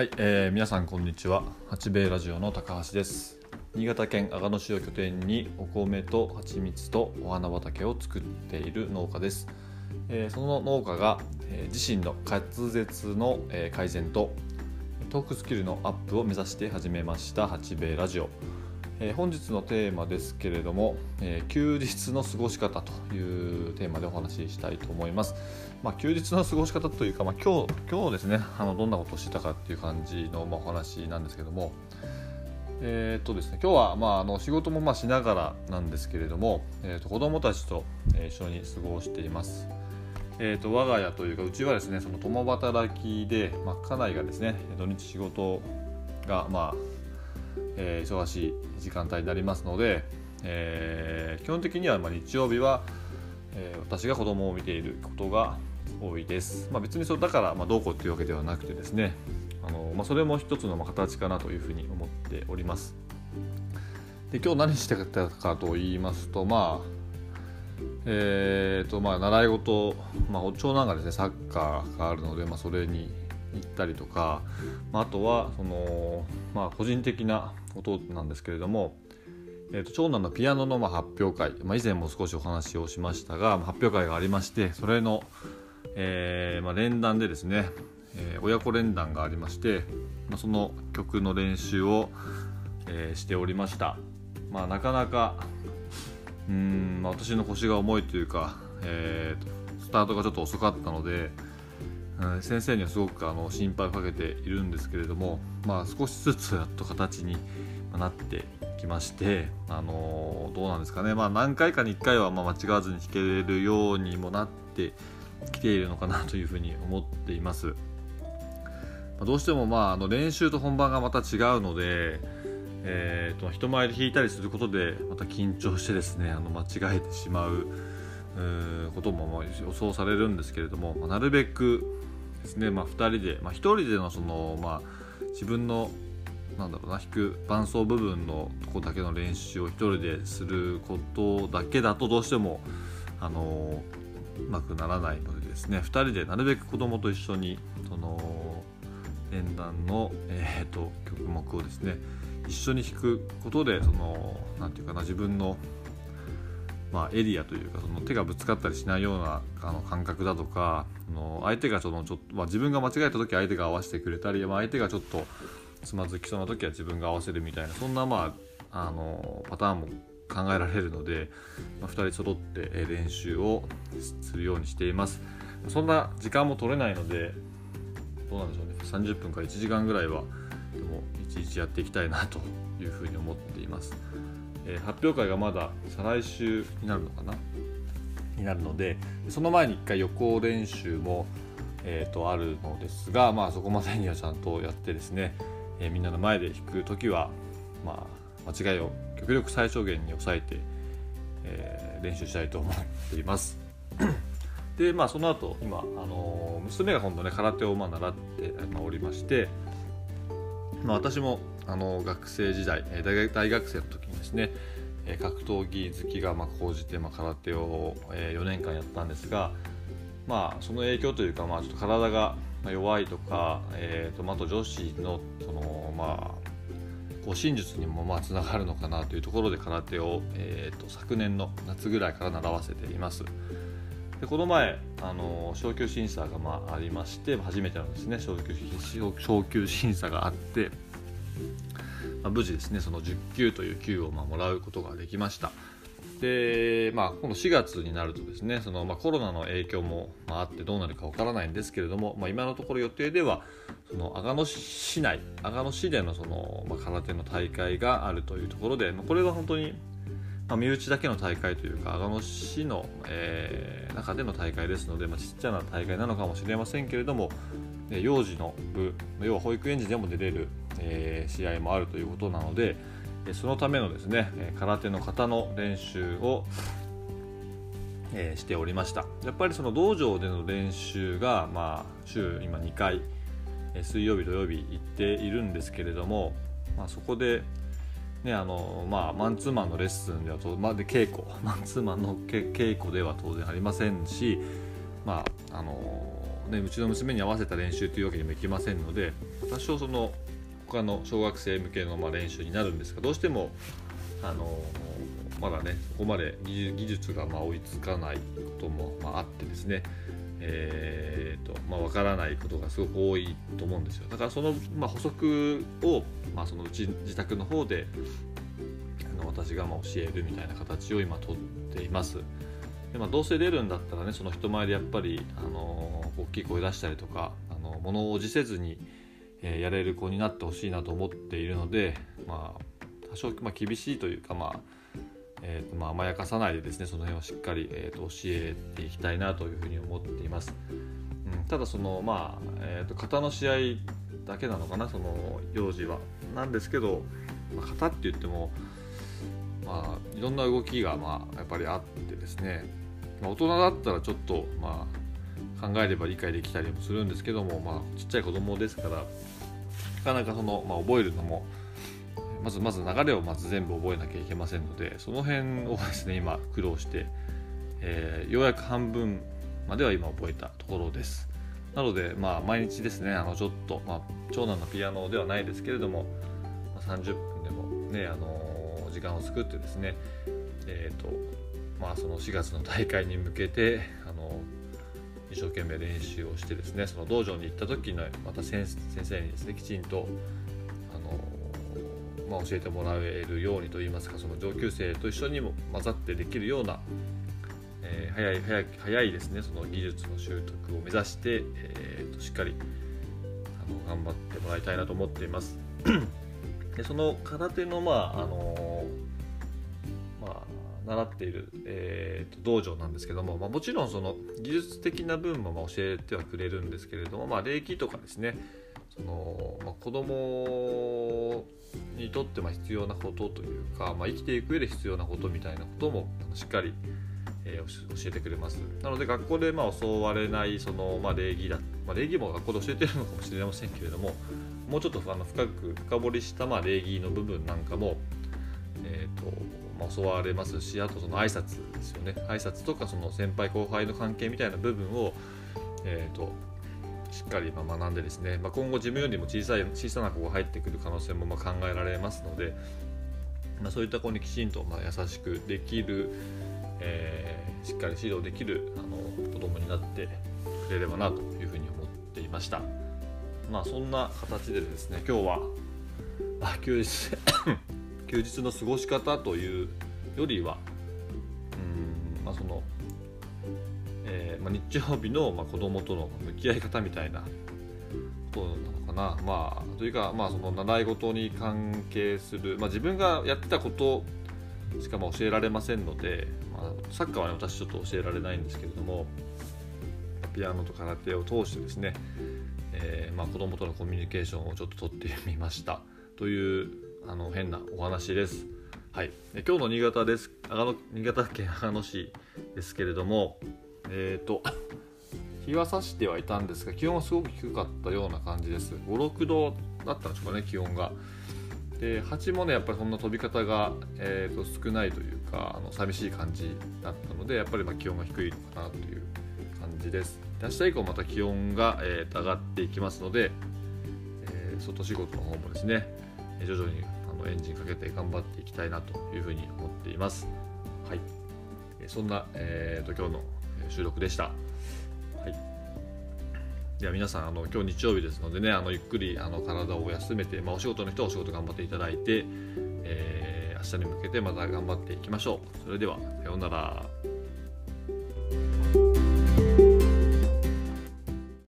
はい、えー、皆さんこんにちは。八兵衛ラジオの高橋です。新潟県阿賀野市を拠点にお米と蜂蜜とお花畑を作っている農家です、えー、その農家が、えー、自身の滑舌の、えー、改善とトークスキルのアップを目指して始めました八兵衛ラジオ。えー、本日のテーマですけれども、えー、休日の過ごし方というテーマでお話ししたいと思います。まあ、休日の過ごし方というか、まあ、今日今日ですねあのどんなことをしてたかっていう感じの、まあ、お話なんですけども、えー、っとですね、今日は、まあ、あの仕事もまあしながらなんですけれども、えー、っと子どもたちと一緒に過ごしています。えーと、と我が家というかうちはですねその共働きで、まあ、家内がですね土日仕事が、まあえー、忙しい時間帯になりますので、えー、基本的にはま日曜日は、えー、私が子供を見ていることが多いです。まあ、別にそれだからまどうこうっていうわけではなくてですねあの、まあ、それも一つのま形かなというふうに思っております。で今日何してたかと言いますとまあえーとまあ、習い事、まあ、長男がですねサッカーがあるので、まあ、それに行ったりとか、まあ、あとはその、まあ、個人的なことなんですけれども、えー、と長男のピアノのまあ発表会、まあ、以前も少しお話をしましたが発表会がありましてそれの、えーまあ、連弾でですね、えー、親子連弾がありまして、まあ、その曲の練習を、え、しておりました、まあ、なかなかうん、まあ、私の腰が重いというか、えー、スタートがちょっと遅かったので、先生にはすごくあの心配をかけているんですけれども、まあ、少しずつやっと形になってきまして、あのどうなんですかね、まあ、何回かに1回はま間違わずに弾けるようにもなってきているのかなというふうに思っています。まどうしてもまああの練習と本番がまた違うので、えーと、人前で弾いたりすることでまた緊張してですねあの間違えてしまうことも予想されるんですけれども、まあ、なるべくですね、まあ、2人で、まあ、1人でのその、まあ、自分のなんだろうな弾く伴奏部分のとこだけの練習を1人ですることだけだとどうしてもあのうまくならないのでですね。2人でなるべく子供と一緒にその連弾の、えーと、曲目をですね一緒に弾くことでそのなんていうかな自分のまあ、エリアというかその手がぶつかったりしないようなあの感覚だとかあの相手がそのちょっと、まあ、自分が間違えた時相手が合わせてくれたり、まあ、相手がちょっとつまずきそうな時は自分が合わせるみたいなそんな、まあ、あのパターンも考えられるので、まあ、2人揃って練習をするようにしていますそんな時間も取れないのでどうなんでしょうね30分から1時間ぐらいはでもいちいちやっていきたいなというふうに思っています。えー、発表会がまだ再来週になるのかな？になるのでその前に1回予行練習も、えーと、あるのですが、まあ、そこまでにはちゃんとやってですね、えー、みんなの前で弾く時は、まあ、間違いを極力最小限に抑えて、えー、練習したいと思っています。でまあその後今、あの娘が今度ね空手をまあ習って、まあ、おりまして、まあ、私もあの学生時代大学生の時にですね格闘技好きがま高じて、まあ空手を4年間やったんですが、まあ、その影響というか、まあ、ちょっと体が弱いとか、えーとあ、と女子のその、まあ、護身術にもまあつながるのかなというところで空手を、えー、と昨年の夏ぐらいから習わせています。でこの前あの昇級審査がまあありまして初めてのですね昇級昇級審査があって、まあ、無事ですねその10級という級をまもらうことができました。でまあこの4月になるとですねその、まあ、コロナの影響も、あ、ってどうなるかわからないんですけれども、まあ、今のところ予定ではその阿賀野市内阿賀野市でのその、まあ、空手の大会があるというところで、まあ、これは本当にま、身内だけの大会というか阿賀野市の、えー、中での大会ですので、まあ、ちっちゃな大会なのかもしれませんけれども、え幼児の部要は保育園児でも出れる、え、試合もあるということなので、そのためのですね空手の型の練習を、え、しておりました。やっぱりその道場での練習が、まあ、週今2回水曜日土曜日行っているんですけれども、まあ、そこでねあのまあ、マンツーマンのレッスンではと、まあ、で稽古。マンツーマンの稽古では当然ありませんし、まああのね、うちの娘に合わせた練習というわけにもいきませんので多少その他の小学生向けのま練習になるんですがどうしてもあのまだねここまで技術がま追いつかないこともまあってですねえーとまあ、分からないことがすごく多いと思うんですよ。だからその、まあ、補足を、まあ、そのうち自宅の方であの私がま教えるみたいな形を今とっています。で、まあ、どうせ出るんだったらねその人前でやっぱり、あの大きい声出したりとかあの物おじせずに、え、やれる子になってほしいなと思っているので、まあ、多少、ま、厳しいというかまあえーとまあ、甘やかさないでですねその辺をしっかり、えーと、教えていきたいなというふうに思っています、うん、ただそのまあ、えーと、型の試合だけなのかなその幼児は。なんですけど、まあ、型って言っても、まあ、いろんな動きが、まあ、やっぱりあってですね、まあ、大人だったらちょっと、まあ、考えれば理解できたりもするんですけども、まあ、ちっちゃい子供ですからなかなかその、まあ、覚えるのもまずまず流れをまず全部覚えなきゃいけませんのでその辺をですね今苦労して、えー、ようやく半分までは今覚えたところです。なのでまあ毎日ですねあのちょっと、まあ、長男のピアノではないですけれども、ま、30分でもねあの時間を作ってですねえっ、ー、とまあその4月の大会に向けてあの一生懸命練習をしてですねその道場に行った時のまた先生にですねきちんとあのまあ、教えてもらえるようにといいますかその上級生と一緒にも混ざってできるような、えー、早い早い早いですねその技術の習得を目指して、えーと、しっかりあの頑張ってもらいたいなと思っています。でその空手のまああの、習っている、えーと、道場なんですけども、まあ、もちろんその技術的な分もま教えてはくれるんですけれども、まあ、礼儀とかですねその、まあ、子供にとってま必要なことというか、まあ、生きていく上で必要なことみたいなこともしっかり、えー、教えてくれます。なので学校でまあ教われないその、まあ、礼儀だ、まあ、礼儀も学校で教えてるのかもしれませんけれどももうちょっとあの深く深掘りしたまあ礼儀の部分なんかも、えーと、教われますしあとその挨拶ですよね。挨拶とかその先輩後輩の関係みたいな部分を、えーとしっかりま学んでですね、まあ、今後自分よりも小さい小さな子が入ってくる可能性もま考えられますので、まあ、そういった子にきちんとま優しくできる、えー、しっかり指導できるあの子供になってくれればなというふうに思っていました。まあそんな形でですね今日は休日。休日の過ごし方というよりはうんまあそのえまあ、日曜日の、まあ、子供との向き合い方みたいなことなのかな。まあ、というか、まあ、その習い事に関係する、まあ、自分がやってたことしか教えられませんので、まあ、サッカーは、ね、私ちょっと教えられないんですけれどもピアノと空手を通してですね、えーまあ、子供とのコミュニケーションをちょっと取ってみましたというあの変なお話です。はい、今日の新潟です。阿野新潟県阿賀野市ですけれども、え、ー、と日は差してはいたんですが気温はすごく低かったような感じです。56度だったんでしょうかね気温が。で蜂もねやっぱりそんな飛び方が、えーと、少ないというかあの寂しい感じだったのでやっぱりま気温が低いのかなという感じです。で明日以降また気温が、えー、上がっていきますので、えー、外仕事の方もですね徐々にあのエンジンかけて頑張っていきたいなというふうに思っていますはいそんな、えーと今日の収録でした。はい、では皆さんあの今日日曜日ですのでねあのゆっくりあの体を休めて、まあ、お仕事の人はお仕事頑張っていただいて、えー、明日に向けてまた頑張っていきましょう。それではさようなら。